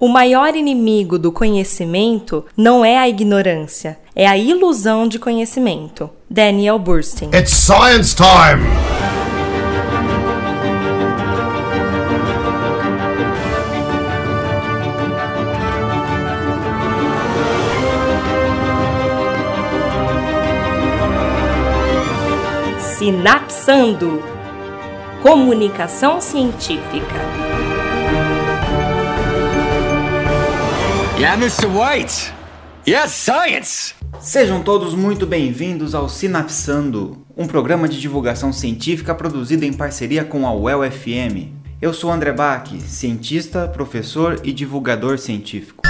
O maior inimigo do conhecimento não é a ignorância, é a ilusão de conhecimento. Daniel Burstyn. It's science time! Sinapsando Comunicação Científica. Yeah, Mr. White. Yes, science. Sejam todos muito bem-vindos ao Sinapsando, um programa de divulgação científica produzido em parceria com a UEL FM. Eu sou André Bach, cientista, professor e divulgador científico.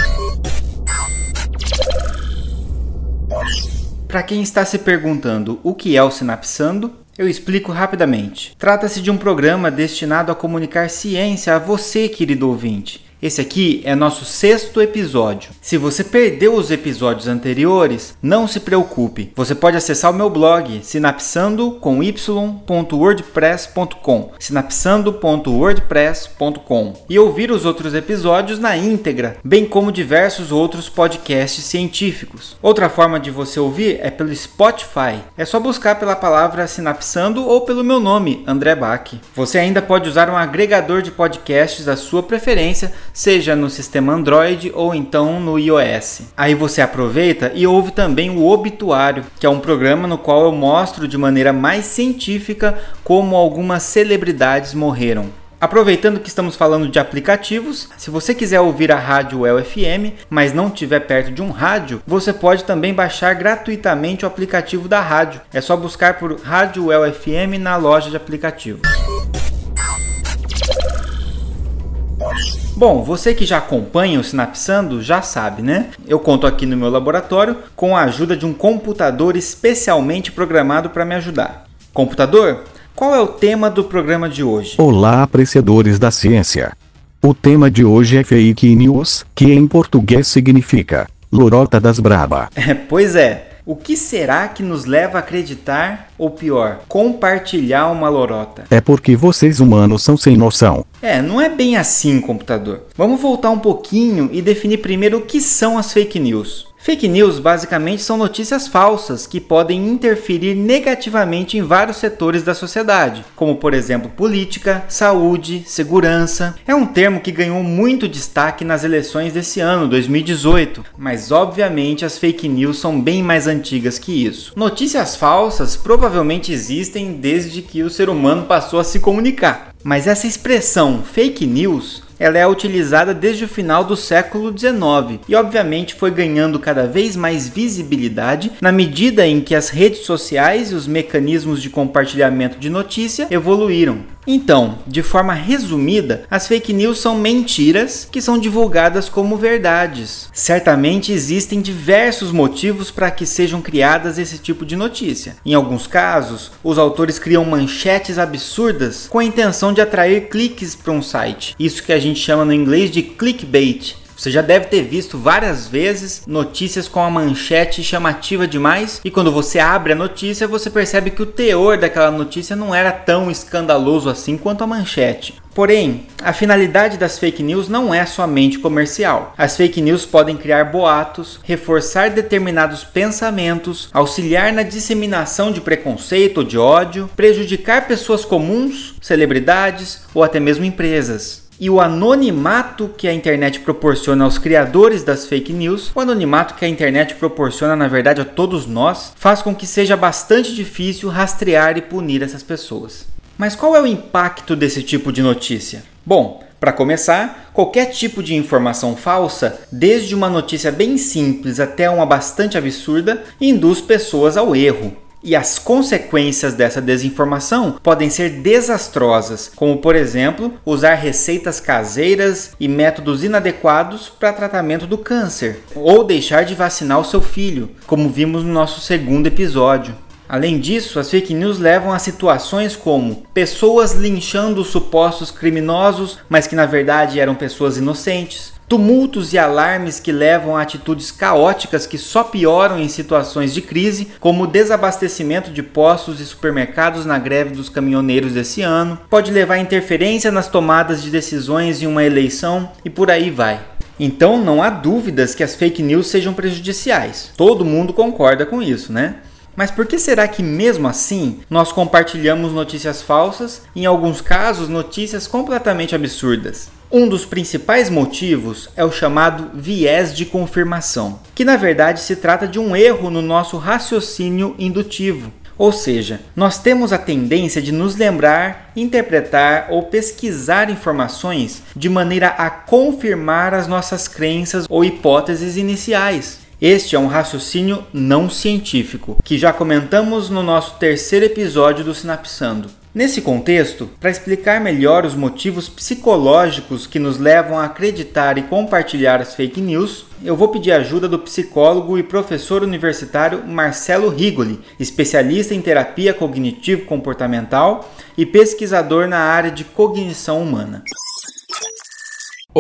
Para quem está se perguntando o que é o Sinapsando, eu explico rapidamente. Trata-se de um programa destinado a comunicar ciência a você, querido ouvinte esse aqui é nosso sexto episódio. Se você perdeu os episódios anteriores, não se preocupe. Você pode acessar o meu blog sinapsando com y.wordpress.com, sinapsando.wordpress.com e ouvir os outros episódios na íntegra, bem como diversos outros podcasts científicos. Outra forma de você ouvir é pelo Spotify. É só buscar pela palavra sinapsando ou pelo meu nome, André Bach. Você ainda pode usar um agregador de podcasts da sua preferência seja no sistema Android ou então no iOS. Aí você aproveita e ouve também o Obituário, que é um programa no qual eu mostro de maneira mais científica como algumas celebridades morreram. Aproveitando que estamos falando de aplicativos, se você quiser ouvir a rádio UEL FM, mas não estiver perto de um rádio, você pode também baixar gratuitamente o aplicativo da rádio. É só buscar por Rádio UEL FM na loja de aplicativos. Bom, você que já acompanha o Sinapsando já sabe, né? Eu conto aqui no meu laboratório com a ajuda de um computador especialmente programado para me ajudar. Computador, qual é o tema do programa de hoje? Olá, apreciadores da ciência. O tema de hoje é fake news, que em português significa lorota das braba. É, pois é. O que será que nos leva a acreditar, ou pior, compartilhar uma lorota? É porque vocês humanos são sem noção. É, não é bem assim, computador. Vamos voltar um pouquinho e definir primeiro o que são as fake news. Fake news basicamente são notícias falsas que podem interferir negativamente em vários setores da sociedade, como por exemplo política, saúde, segurança. É um termo que ganhou muito destaque nas eleições desse ano, 2018, mas obviamente as fake news são bem mais antigas que isso. Notícias falsas provavelmente existem desde que o ser humano passou a se comunicar. Mas essa expressão fake news ela é utilizada desde o final do século XIX e, obviamente, foi ganhando cada vez mais visibilidade na medida em que as redes sociais e os mecanismos de compartilhamento de notícia evoluíram. Então, de forma resumida, as fake news são mentiras que são divulgadas como verdades. Certamente existem diversos motivos para que sejam criadas esse tipo de notícia. Em alguns casos, os autores criam manchetes absurdas com a intenção de atrair cliques para um site. Isso que a gente chama no inglês de clickbait. Você já deve ter visto várias vezes notícias com a manchete chamativa demais e quando você abre a notícia você percebe que o teor daquela notícia não era tão escandaloso assim quanto a manchete. Porém, a finalidade das fake news não é somente comercial. As fake news podem criar boatos, reforçar determinados pensamentos, auxiliar na disseminação de preconceito ou de ódio, prejudicar pessoas comuns, celebridades ou até mesmo empresas e o anonimato que a internet proporciona aos criadores das fake news, o anonimato que a internet proporciona na verdade a todos nós, faz com que seja bastante difícil rastrear e punir essas pessoas. Mas qual é o impacto desse tipo de notícia? Bom, para começar, qualquer tipo de informação falsa, desde uma notícia bem simples até uma bastante absurda, induz pessoas ao erro. E as consequências dessa desinformação podem ser desastrosas, como por exemplo, usar receitas caseiras e métodos inadequados para tratamento do câncer, ou deixar de vacinar o seu filho, como vimos no nosso segundo episódio. Além disso, as fake news levam a situações como pessoas linchando supostos criminosos, mas que na verdade eram pessoas inocentes, tumultos e alarmes que levam a atitudes caóticas que só pioram em situações de crise, como o desabastecimento de postos e supermercados na greve dos caminhoneiros desse ano, pode levar a interferência nas tomadas de decisões em uma eleição e por aí vai. Então não há dúvidas que as fake news sejam prejudiciais. Todo mundo concorda com isso, né? Mas por que será que, mesmo assim, nós compartilhamos notícias falsas em alguns casos, notícias completamente absurdas? Um dos principais motivos é o chamado viés de confirmação, que na verdade se trata de um erro no nosso raciocínio indutivo. Ou seja, nós temos a tendência de nos lembrar, interpretar ou pesquisar informações de maneira a confirmar as nossas crenças ou hipóteses iniciais. Este é um raciocínio não científico, que já comentamos no nosso terceiro episódio do Sinapsando. Nesse contexto, para explicar melhor os motivos psicológicos que nos levam a acreditar e compartilhar as fake news, eu vou pedir ajuda do psicólogo e professor universitário Marcelo Rigoli, especialista em terapia cognitivo-comportamental e pesquisador na área de cognição humana.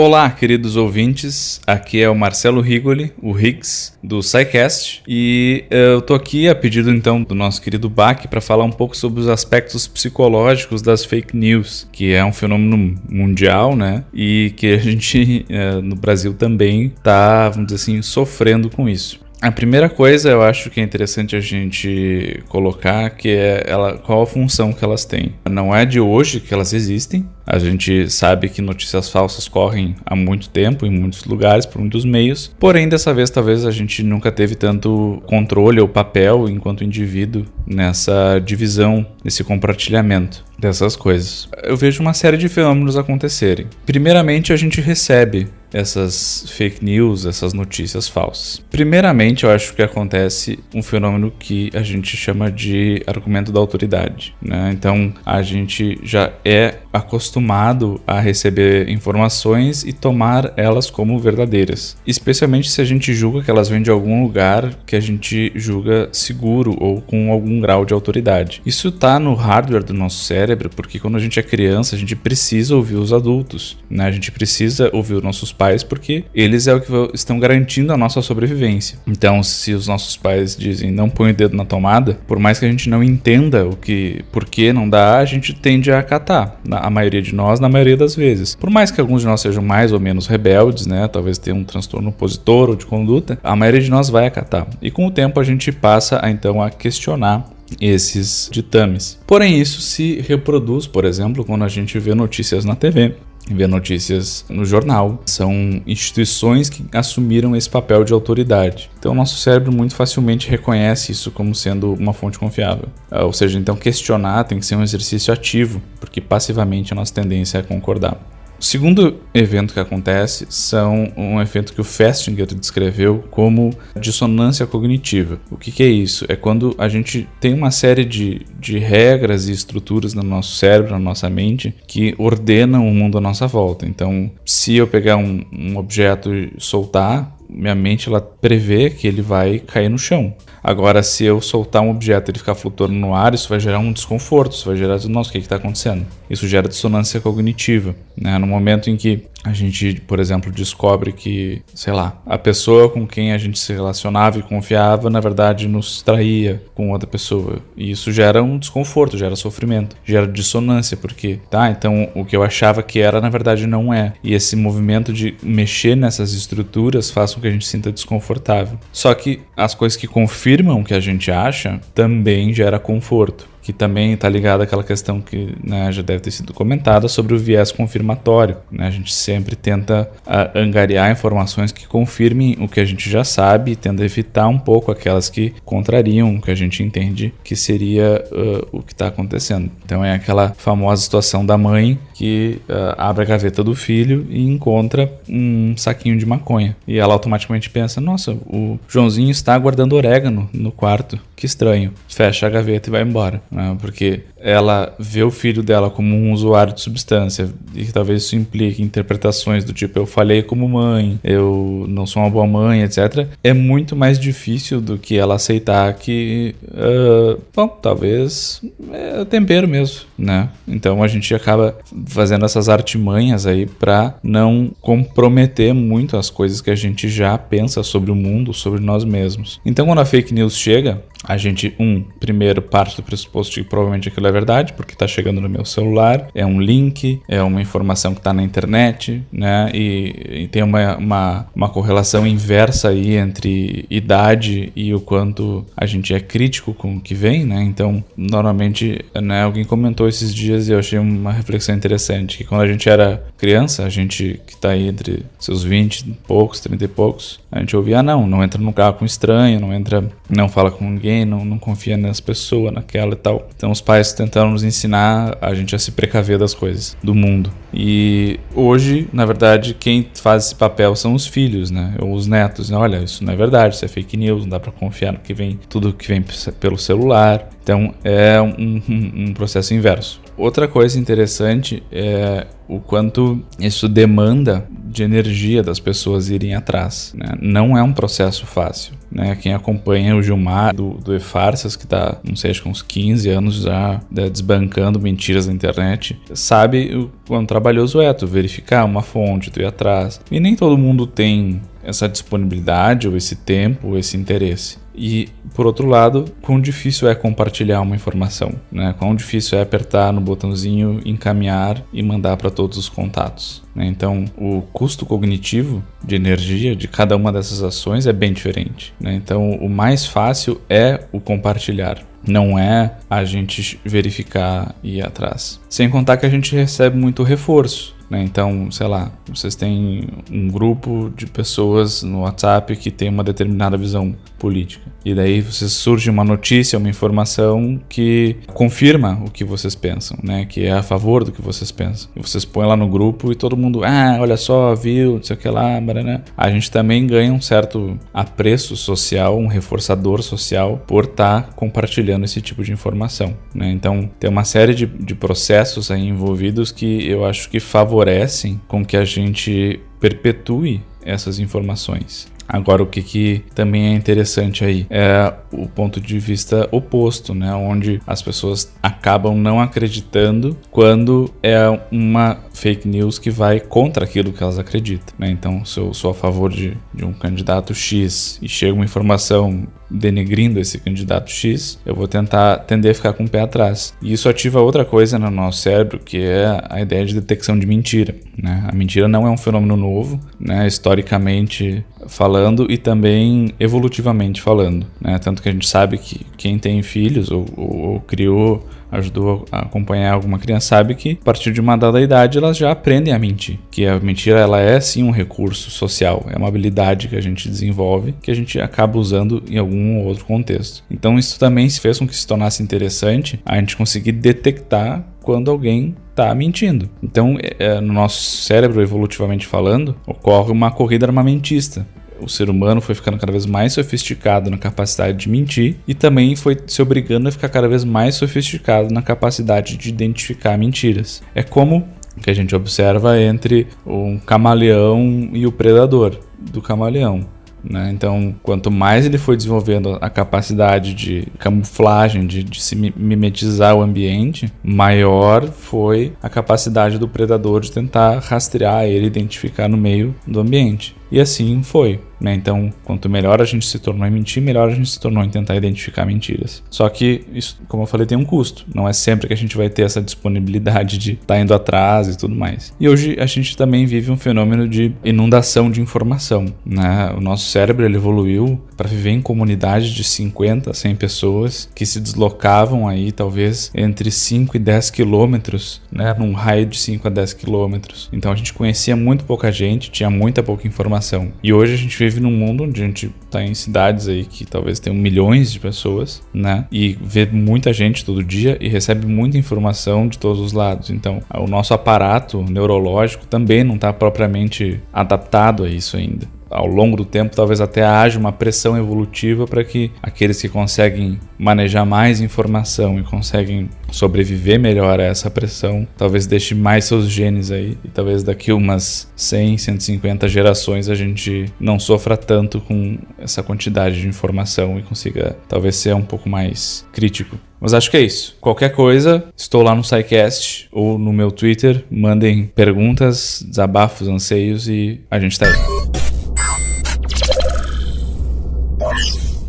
Olá, queridos ouvintes. Aqui é o Marcelo Rigoli, o Riggs do SciCast, e eh, eu tô aqui a pedido então do nosso querido Bach para falar um pouco sobre os aspectos psicológicos das fake news, que é um fenômeno mundial, né? E que a gente eh, no Brasil também tá, vamos dizer assim, sofrendo com isso. A primeira coisa eu acho que é interessante a gente colocar que é ela, qual a função que elas têm. Não é de hoje que elas existem. A gente sabe que notícias falsas correm há muito tempo em muitos lugares, por muitos meios. Porém, dessa vez talvez a gente nunca teve tanto controle ou papel enquanto indivíduo nessa divisão, nesse compartilhamento dessas coisas. Eu vejo uma série de fenômenos acontecerem. Primeiramente, a gente recebe essas fake news, essas notícias falsas. Primeiramente, eu acho que acontece um fenômeno que a gente chama de argumento da autoridade. Né? Então, a gente já é acostumado a receber informações e tomar elas como verdadeiras, especialmente se a gente julga que elas vêm de algum lugar que a gente julga seguro ou com algum grau de autoridade. Isso está no hardware do nosso cérebro, porque quando a gente é criança, a gente precisa ouvir os adultos, né? A gente precisa ouvir os nossos pais porque eles é o que estão garantindo a nossa sobrevivência. Então, se os nossos pais dizem não põe o dedo na tomada, por mais que a gente não entenda o que, por que não dá, a gente tende a acatar. A maioria de nós, na maioria das vezes. Por mais que alguns de nós sejam mais ou menos rebeldes, né? Talvez tenham um transtorno opositor ou de conduta, a maioria de nós vai acatar. E com o tempo a gente passa a, então a questionar esses ditames. Porém, isso se reproduz, por exemplo, quando a gente vê notícias na TV ver notícias no jornal. São instituições que assumiram esse papel de autoridade. Então, nosso cérebro muito facilmente reconhece isso como sendo uma fonte confiável. Ah, ou seja, então questionar tem que ser um exercício ativo, porque passivamente a nossa tendência é concordar. O segundo evento que acontece são um evento que o Festinger descreveu como dissonância cognitiva. O que, que, é isso? É quando a gente tem uma série de, de regras e estruturas no nosso cérebro, na nossa mente, que ordenam o mundo à nossa volta. Então, se eu pegar um, um objeto e soltar, minha mente ela prevê que ele vai cair no chão. Agora, se eu soltar um objeto e ele ficar flutuando no ar, isso vai gerar um desconforto, isso vai gerar, nossa, o que está acontecendo? Isso gera dissonância cognitiva. Né? No momento em que a gente, por exemplo, descobre que, sei lá, a pessoa com quem a gente se relacionava e confiava, na verdade, nos traía com outra pessoa. E isso gera um desconforto, gera sofrimento, gera dissonância, porque, tá, então o que eu achava que era, na verdade, não é. E esse movimento de mexer nessas estruturas faz com que a gente sinta desconfortável. Só que as coisas que confirmam o que a gente acha também gera conforto que também está ligado àquela questão que né, já deve ter sido comentada sobre o viés confirmatório. Né? A gente sempre tenta uh, angariar informações que confirmem o que a gente já sabe e tenta evitar um pouco aquelas que contrariam o que a gente entende que seria uh, o que está acontecendo. Então é aquela famosa situação da mãe que uh, abre a gaveta do filho e encontra um saquinho de maconha. E ela automaticamente pensa: nossa, o Joãozinho está guardando orégano no quarto. Que estranho. Fecha a gaveta e vai embora né? porque ela vê o filho dela como um usuário de substância e que talvez isso implique interpretações do tipo eu falhei como mãe, eu não sou uma boa mãe, etc. É muito mais difícil do que ela aceitar que, uh, bom, talvez é tempero mesmo, né? Então a gente acaba fazendo essas artimanhas aí para não comprometer muito as coisas que a gente já pensa sobre o mundo, sobre nós mesmos. Então quando a fake news chega, a gente, um, primeiro parte do pressuposto de que provavelmente aquilo é verdade, porque está chegando no meu celular, é um link, é uma informação que está na internet, né? E, e tem uma, uma, uma, correlação inversa aí entre idade e o quanto a gente é crítico com o que vem, né? Então, normalmente, né, alguém comentou esses dias e eu achei uma reflexão interessante, que quando a gente era criança, a gente que está aí entre seus 20 e poucos, 30 e poucos, a gente ouvia, ah, não, não entra no carro com estranho, não entra, não fala com ninguém, não, não confia nas pessoas, naquela e tal. Então os pais tentaram nos ensinar a gente a se precaver das coisas, do mundo. E hoje, na verdade, quem faz esse papel são os filhos, né? Ou os netos. Olha, isso não é verdade, isso é fake news, não dá para confiar no que vem, tudo que vem pelo celular. Então é um, um, um processo inverso. Outra coisa interessante é o quanto isso demanda de energia das pessoas irem atrás. Né? Não é um processo fácil. Né? Quem acompanha o Gilmar do, do E-Farsas, que está, não sei, acho que uns 15 anos já né, desbancando mentiras na internet, sabe o quão trabalhoso é tu verificar uma fonte, tu ir atrás. E nem todo mundo tem essa disponibilidade ou esse tempo ou esse interesse. E, por outro lado, quão difícil é compartilhar uma informação, né? Quão difícil é apertar no botãozinho, encaminhar e mandar para todos os contatos. Né? Então, o custo cognitivo de energia de cada uma dessas ações é bem diferente. Né? Então, o mais fácil é o compartilhar. Não é a gente verificar e ir atrás. Sem contar que a gente recebe muito reforço. Né? Então, sei lá, vocês têm um grupo de pessoas no WhatsApp que tem uma determinada visão política. E daí você surge uma notícia, uma informação que confirma o que vocês pensam, né? Que é a favor do que vocês pensam. E vocês põem lá no grupo e todo mundo, ah, olha só, viu, não sei o que lá, né? A gente também ganha um certo apreço social, um reforçador social por estar tá compartilhando esse tipo de informação, né? Então, tem uma série de, de processos aí envolvidos que eu acho que favorecem com que a gente perpetue essas informações. Agora, o que, que também é interessante aí é o ponto de vista oposto, né? Onde as pessoas acabam não acreditando quando é uma fake news que vai contra aquilo que elas acreditam, né? Então, se eu sou a favor de, de um candidato X e chega uma informação denegrindo esse candidato X, eu vou tentar tender a ficar com o pé atrás. E isso ativa outra coisa no nosso cérebro, que é a ideia de detecção de mentira. Né? A mentira não é um fenômeno novo, né? historicamente falando e também evolutivamente falando. Né? Tanto que a gente sabe que quem tem filhos ou, ou, ou criou ajudou a acompanhar alguma criança sabe que a partir de uma dada idade elas já aprendem a mentir, que a mentira ela é sim um recurso social, é uma habilidade que a gente desenvolve que a gente acaba usando em algum outro contexto. Então isso também se fez com que se tornasse interessante a gente conseguir detectar quando alguém está mentindo. Então, é, é, no nosso cérebro, evolutivamente falando, ocorre uma corrida armamentista o ser humano foi ficando cada vez mais sofisticado na capacidade de mentir e também foi se obrigando a ficar cada vez mais sofisticado na capacidade de identificar mentiras. É como que a gente observa entre um camaleão e o predador do camaleão. Né? Então, quanto mais ele foi desenvolvendo a capacidade de camuflagem, de, de, se mimetizar o ambiente, maior foi a capacidade do predador de tentar rastrear ele, identificar no meio do ambiente. E assim foi. Né? Então, quanto melhor a gente se tornou em mentir, melhor a gente se tornou em tentar identificar mentiras. Só que isso, como eu falei, tem um custo. Não é sempre que a gente vai ter essa disponibilidade de estar tá indo atrás e tudo mais. E hoje a gente também vive um fenômeno de inundação de informação. Né? O nosso cérebro ele evoluiu para viver em comunidades de 50, 100 pessoas que se deslocavam aí talvez entre 5 e 10 quilômetros, né? num raio de 5 a 10 quilômetros. Então a gente conhecia muito pouca gente, tinha muita pouca informação. E hoje a gente vive num mundo onde a gente está em cidades aí que talvez tenham milhões de pessoas, né? E vê muita gente todo dia e recebe muita informação de todos os lados. Então, o nosso aparato neurológico também não está propriamente adaptado a isso ainda ao longo do tempo, talvez até haja uma pressão evolutiva para que aqueles que conseguem manejar mais informação e conseguem sobreviver melhor a essa pressão, talvez deixe mais seus genes aí e talvez daqui umas 100, 150 gerações a gente não sofra tanto com essa quantidade de informação e consiga talvez ser um pouco mais crítico. Mas acho que é isso. Qualquer coisa, estou lá no SciCast ou no meu Twitter. Mandem perguntas, desabafos, anseios e a gente tá aí.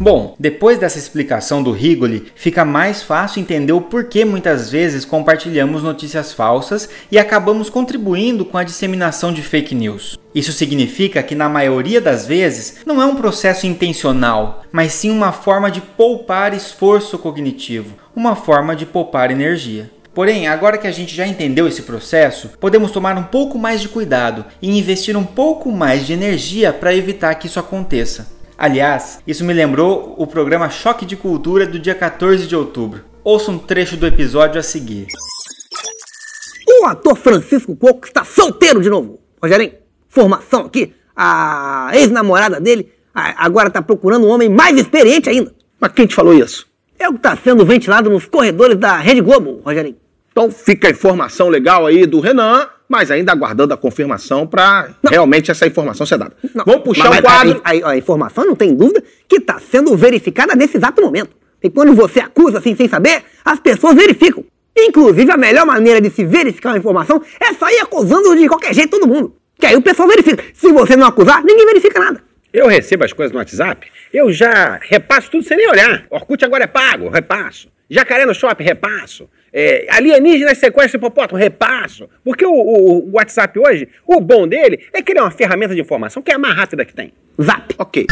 Bom, depois dessa explicação do Rigoli, fica mais fácil entender o porquê muitas vezes compartilhamos notícias falsas e acabamos contribuindo com a disseminação de fake news. Isso significa que, na maioria das vezes, não é um processo intencional, mas sim uma forma de poupar esforço cognitivo, uma forma de poupar energia. Porém, agora que a gente já entendeu esse processo, podemos tomar um pouco mais de cuidado e investir um pouco mais de energia para evitar que isso aconteça. Aliás, isso me lembrou o programa Choque de Cultura do dia 14 de outubro. Ouça um trecho do episódio a seguir. O ator Francisco Coco está solteiro de novo. Rogerinho, formação aqui. A ex-namorada dele agora está procurando um homem mais experiente ainda. Mas quem te falou isso? É o que está sendo ventilado nos corredores da Rede Globo, Rogerinho. Então fica a informação legal aí do Renan mas ainda aguardando a confirmação para realmente essa informação ser dada. Não, Vamos puxar o um quadro. A, a, a, informação, não tem dúvida, que está sendo verificada nesse exato momento. E quando você acusa assim sem saber, as pessoas verificam. Inclusive, a melhor maneira de se verificar uma informação é sair acusando de qualquer jeito todo mundo. Que aí o pessoal verifica. Se você não acusar, ninguém verifica nada. Eu recebo as coisas no WhatsApp, eu já repasso tudo sem nem olhar. Orkut agora é pago, repasso. Jacaré no shopping, repasso. É, alienígenas sequestram hipopótamo, repasso. Porque o, o, o, WhatsApp hoje, o bom dele é que ele é uma ferramenta de informação que é a mais rápida que tem. Zap. Ok.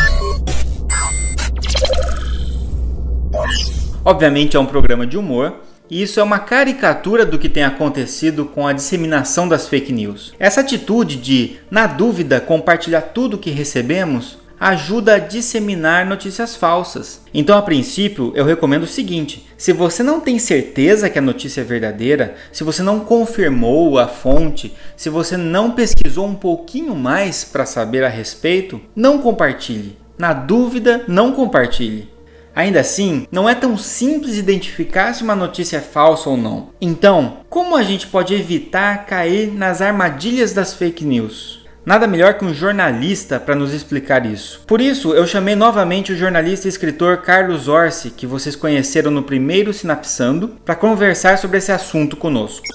Obviamente é um programa de humor. E isso é uma caricatura do que tem acontecido com a disseminação das fake news. Essa atitude de, na dúvida, compartilhar tudo que recebemos ajuda a disseminar notícias falsas. Então, a princípio, eu recomendo o seguinte: se você não tem certeza que a notícia é verdadeira, se você não confirmou a fonte, se você não pesquisou um pouquinho mais para saber a respeito, não compartilhe. Na dúvida, não compartilhe. Ainda assim, não é tão simples identificar se uma notícia é falsa ou não. Então, como a gente pode evitar cair nas armadilhas das fake news? Nada melhor que um jornalista para nos explicar isso. Por isso, eu chamei novamente o jornalista e escritor Carlos Orsi, que vocês conheceram no primeiro Sinapsando, para conversar sobre esse assunto conosco.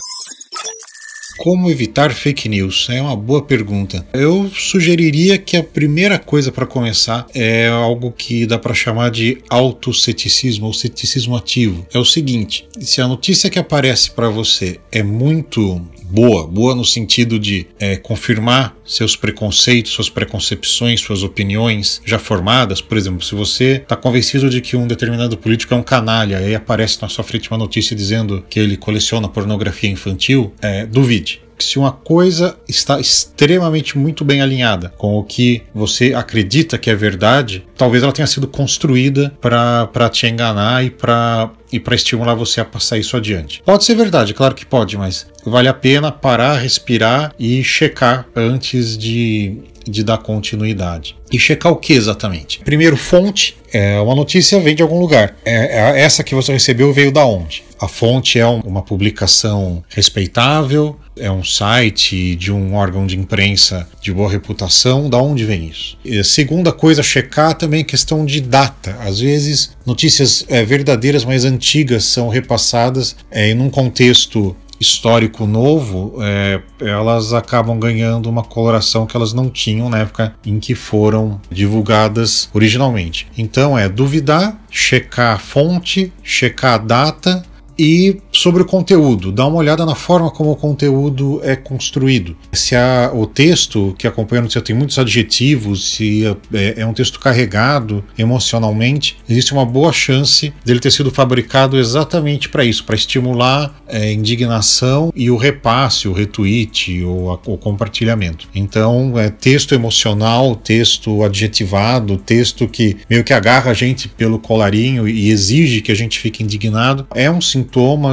Como evitar fake news? É uma boa pergunta. Eu sugeriria que a primeira coisa para começar é algo que dá para chamar de autoceticismo ou ceticismo ativo. É o seguinte: se a notícia que aparece para você é muito boa, boa no sentido de é, confirmar seus preconceitos, suas preconcepções, suas opiniões já formadas. Por exemplo, se você está convencido de que um determinado político é um canalha e aparece na sua frente uma notícia dizendo que ele coleciona pornografia infantil, é, duvide se uma coisa está extremamente muito bem alinhada com o que você acredita que é verdade, talvez ela tenha sido construída para te enganar e para e para estimular você a passar isso adiante. Pode ser verdade, claro que pode, mas vale a pena parar, respirar e checar antes de, de dar continuidade. E checar o que exatamente? Primeiro, fonte. É, uma notícia vem de algum lugar. É, é, essa que você recebeu veio da onde? A fonte é um, uma publicação respeitável, é um site de um órgão de imprensa de boa reputação, da onde vem isso? E segunda coisa, checar também questão de data. Às vezes, notícias é, verdadeiras, mas antigas, são repassadas é, em um contexto histórico novo, é, elas acabam ganhando uma coloração que elas não tinham na época em que foram divulgadas originalmente. Então é duvidar, checar a fonte, checar a data e sobre o conteúdo, dá uma olhada na forma como o conteúdo é construído. Se a, o texto que acompanha a notícia tem muitos adjetivos, se é, é, um texto carregado emocionalmente, existe uma boa chance dele ter sido fabricado exatamente para isso, para estimular é, indignação e o repasse, o retweet ou o compartilhamento. Então, é texto emocional, texto adjetivado, texto que meio que agarra a gente pelo colarinho e exige que a gente fique indignado, é um sintoma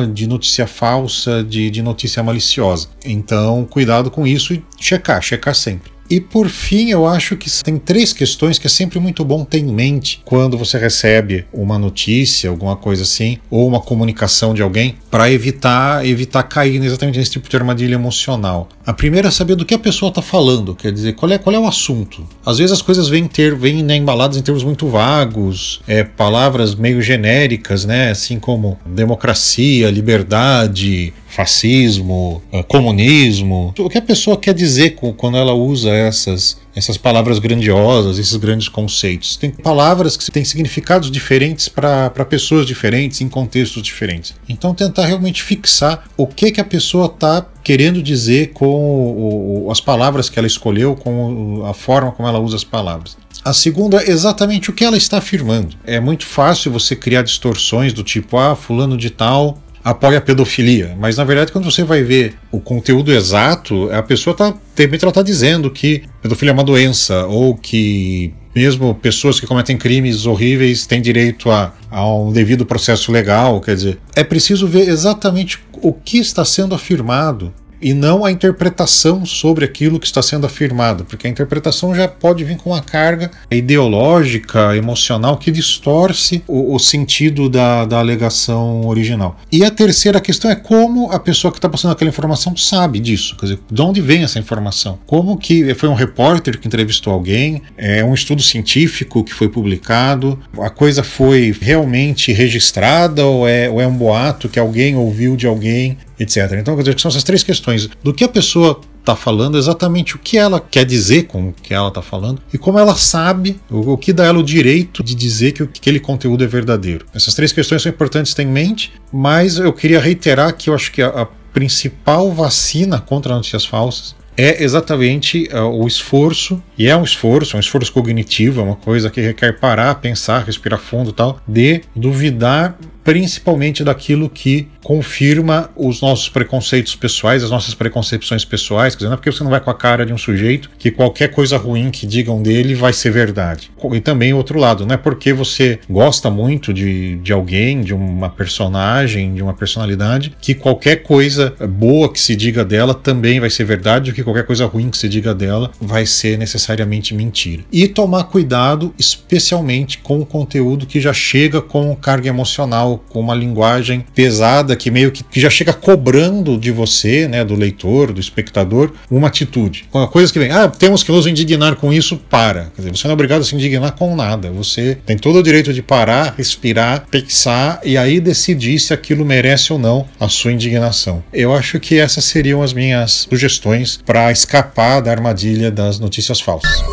de notícia falsa, de, de notícia maliciosa. Então, cuidado com isso e checar, checar sempre. E por fim, eu acho que tem três questões que é sempre muito bom ter em mente quando você recebe uma notícia, alguma coisa assim, ou uma comunicação de alguém, para evitar evitar cair exatamente nesse tipo de armadilha emocional. A primeira é saber do que a pessoa está falando, quer dizer, qual é, qual é o assunto. Às vezes as coisas vêm ter vêm né, embaladas em termos muito vagos, é, palavras meio genéricas, né, assim como democracia, liberdade, fascismo, uh, comunismo. O que a pessoa quer dizer quando ela usa essas, essas palavras grandiosas, esses grandes conceitos. Tem palavras que têm significados diferentes para pessoas diferentes, em contextos diferentes. Então, tentar realmente fixar o que, que a pessoa está querendo dizer com o, o, as palavras que ela escolheu, com a forma como ela usa as palavras. A segunda é exatamente o que ela está afirmando. É muito fácil você criar distorções do tipo, ah, fulano de tal apoia a pedofilia, mas na verdade quando você vai ver o conteúdo exato, a pessoa está de repente ela está dizendo que pedofilia é uma doença ou que mesmo pessoas que cometem crimes horríveis têm direito a, a um devido processo legal, quer dizer, é preciso ver exatamente o que está sendo afirmado e não a interpretação sobre aquilo que está sendo afirmado, porque a interpretação já pode vir com uma carga ideológica, emocional, que distorce o, o sentido da, da alegação original. E a terceira questão é como a pessoa que está passando aquela informação sabe disso, quer dizer, de onde vem essa informação? Como que foi um repórter que entrevistou alguém, é um estudo científico que foi publicado, a coisa foi realmente registrada ou é, ou é um boato que alguém ouviu de alguém etc. Então, quer dizer, são essas três questões do que a pessoa está falando, exatamente o que ela quer dizer com o que ela está falando e como ela sabe, o, o, que dá ela o direito de dizer que aquele conteúdo é verdadeiro. Essas três questões são importantes ter em mente, mas eu queria reiterar que eu acho que a, a principal vacina contra notícias falsas é exatamente uh, o esforço, e é um esforço, um esforço cognitivo, é uma coisa que requer parar, pensar, respirar fundo e tal, de duvidar principalmente daquilo que confirma os nossos preconceitos pessoais, as nossas preconcepções pessoais, quer dizer, não é porque você não vai com a cara de um sujeito que qualquer coisa ruim que digam dele vai ser verdade. E também o outro lado, não é porque você gosta muito de, de alguém, de uma personagem, de uma personalidade, que qualquer coisa boa que se diga dela também vai ser verdade, ou que qualquer coisa ruim que se diga dela vai ser necessariamente mentira. E tomar cuidado, especialmente com o conteúdo que já chega com carga emocional com uma linguagem pesada que meio que, que já chega cobrando de você, né, do leitor, do espectador, uma atitude. Com coisas que vem, ah, temos que nos indignar com isso, para. Quer dizer, você não é obrigado a se indignar com nada. Você tem todo o direito de parar, respirar, pensar e aí decidir se aquilo merece ou não a sua indignação. Eu acho que essas seriam as minhas sugestões para escapar da armadilha das notícias falsas.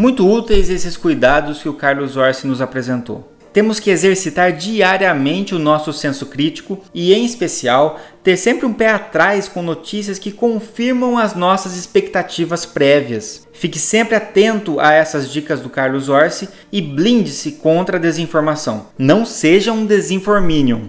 Muito úteis esses cuidados que o Carlos Orsi nos apresentou. Temos que exercitar diariamente o nosso senso crítico e, em especial, ter sempre um pé atrás com notícias que confirmam as nossas expectativas prévias. Fique sempre atento a essas dicas do Carlos Orsi e blinde-se contra a desinformação. Não seja um desinforminion.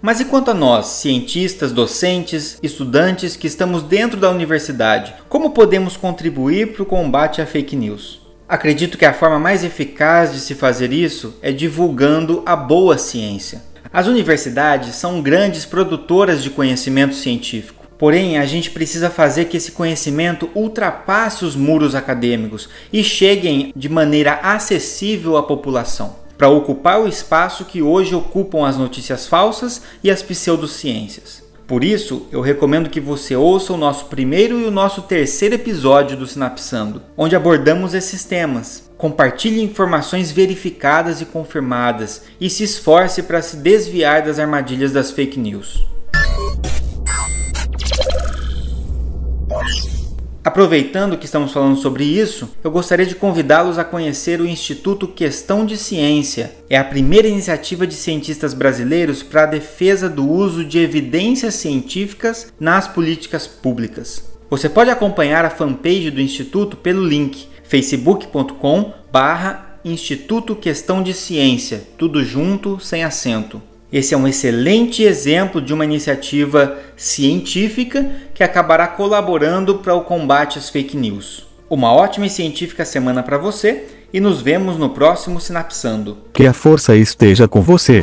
Mas e quanto a nós, cientistas, docentes, estudantes que estamos dentro da universidade? Como podemos contribuir para o combate à fake news? Acredito que a forma mais eficaz de se fazer isso é divulgando a boa ciência. As universidades são grandes produtoras de conhecimento científico. Porém, a gente precisa fazer que esse conhecimento ultrapasse os muros acadêmicos e chegue de maneira acessível à população, para ocupar o espaço que hoje ocupam as notícias falsas e as pseudociências. Por isso, eu recomendo que você ouça o nosso primeiro e o nosso terceiro episódio do Sinapsando, onde abordamos esses temas. Compartilhe informações verificadas e confirmadas e se esforce para se desviar das armadilhas das fake news. Aproveitando que estamos falando sobre isso, eu gostaria de convidá-los a conhecer o Instituto Questão de Ciência. É a primeira iniciativa de cientistas brasileiros para a defesa do uso de evidências científicas nas políticas públicas. Você pode acompanhar a fanpage do Instituto pelo link facebook.com barra Instituto Questão de Ciência, tudo junto, sem acento. Esse é um excelente exemplo de uma iniciativa científica que acabará colaborando para o combate às fake news. Uma ótima e científica semana para você e nos vemos no próximo Sinapsando. Que a força esteja com você.